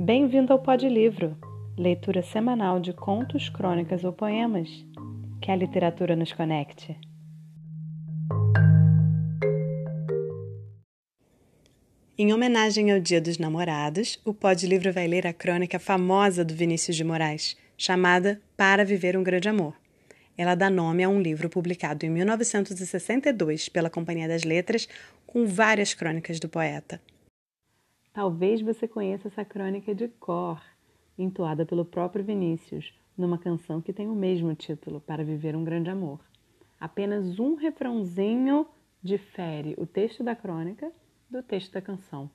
Bem-vindo ao Pod Livro, leitura semanal de contos, crônicas ou poemas. Que a literatura nos conecte. Em homenagem ao Dia dos Namorados, o Pod Livro vai ler a crônica famosa do Vinícius de Moraes, chamada Para Viver um Grande Amor. Ela dá nome a um livro publicado em 1962 pela Companhia das Letras, com várias crônicas do poeta. Talvez você conheça essa crônica de cor, entoada pelo próprio Vinícius, numa canção que tem o mesmo título, Para Viver um Grande Amor. Apenas um refrãozinho difere o texto da crônica do texto da canção.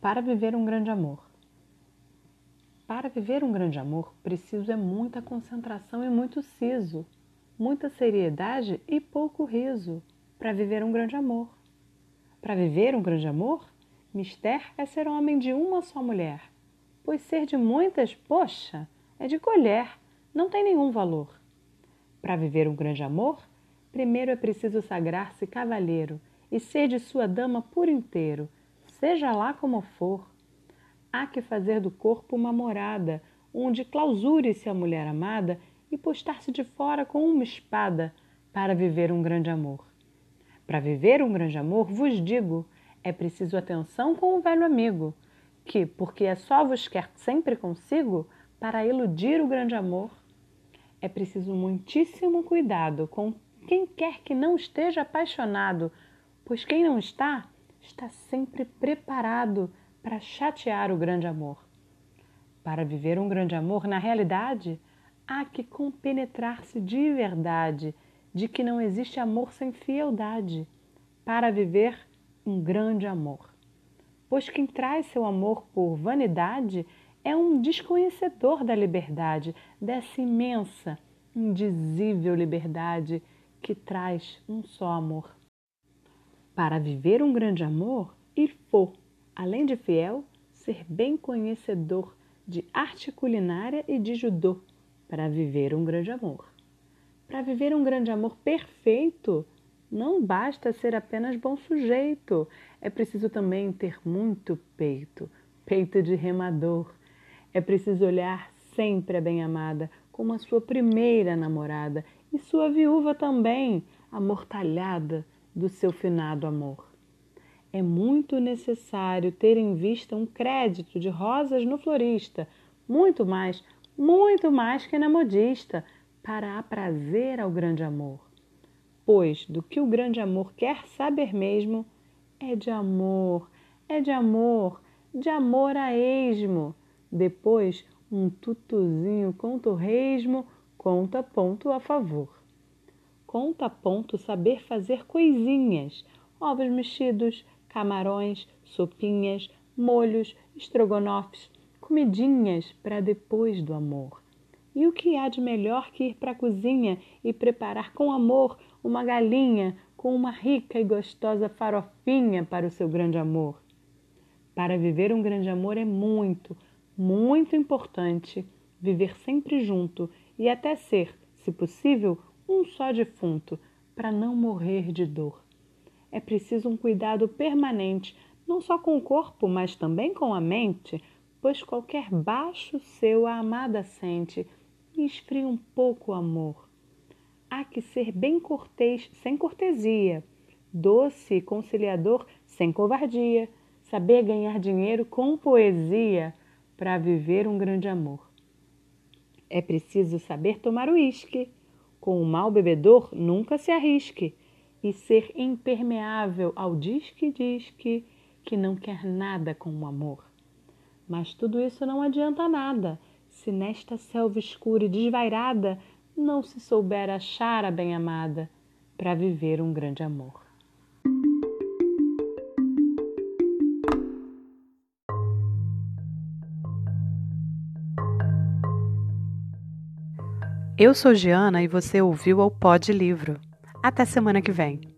Para viver um grande amor. Para viver um grande amor, preciso é muita concentração e muito siso, muita seriedade e pouco riso para viver um grande amor. Para viver um grande amor, mister é ser homem de uma só mulher, pois ser de muitas, poxa, é de colher, não tem nenhum valor. Para viver um grande amor, primeiro é preciso sagrar-se cavalheiro e ser de sua dama por inteiro, seja lá como for. Há que fazer do corpo uma morada, onde clausure-se a mulher amada e postar-se de fora com uma espada para viver um grande amor. Para viver um grande amor, vos digo, é preciso atenção com o velho amigo, que, porque é só vos quer sempre consigo, para iludir o grande amor, é preciso muitíssimo cuidado com quem quer que não esteja apaixonado, pois quem não está, está sempre preparado para chatear o grande amor. Para viver um grande amor, na realidade, há que compenetrar-se de verdade de que não existe amor sem fieldade para viver um grande amor. Pois quem traz seu amor por vanidade é um desconhecedor da liberdade, dessa imensa, indizível liberdade que traz um só amor. Para viver um grande amor, ir for, além de fiel, ser bem conhecedor de arte culinária e de judô, para viver um grande amor. Para viver um grande amor perfeito, não basta ser apenas bom sujeito, é preciso também ter muito peito, peito de remador. É preciso olhar sempre a bem-amada como a sua primeira namorada e sua viúva também, amortalhada do seu finado amor. É muito necessário ter em vista um crédito de rosas no florista, muito mais, muito mais que na modista, para aprazer ao grande amor. Pois do que o grande amor quer saber mesmo é de amor, é de amor, de amor a esmo. Depois, um tutuzinho com torresmo conta ponto a favor. Conta ponto saber fazer coisinhas, ovos mexidos, camarões, sopinhas, molhos, estrogonofes, comidinhas para depois do amor. E o que há de melhor que ir para a cozinha e preparar com amor uma galinha com uma rica e gostosa farofinha para o seu grande amor? Para viver um grande amor é muito, muito importante viver sempre junto e até ser, se possível, um só defunto, para não morrer de dor. É preciso um cuidado permanente, não só com o corpo, mas também com a mente, pois qualquer baixo seu a amada sente e esfria um pouco o amor. Há que ser bem cortês sem cortesia, doce e conciliador sem covardia, saber ganhar dinheiro com poesia para viver um grande amor. É preciso saber tomar uísque. Com o mal bebedor, nunca se arrisque. E ser impermeável ao disque-disque que não quer nada com o amor. Mas tudo isso não adianta nada se nesta selva escura e desvairada não se souber achar a bem-amada para viver um grande amor. Eu sou Giana e você ouviu ao Pod Livro. Até semana que vem.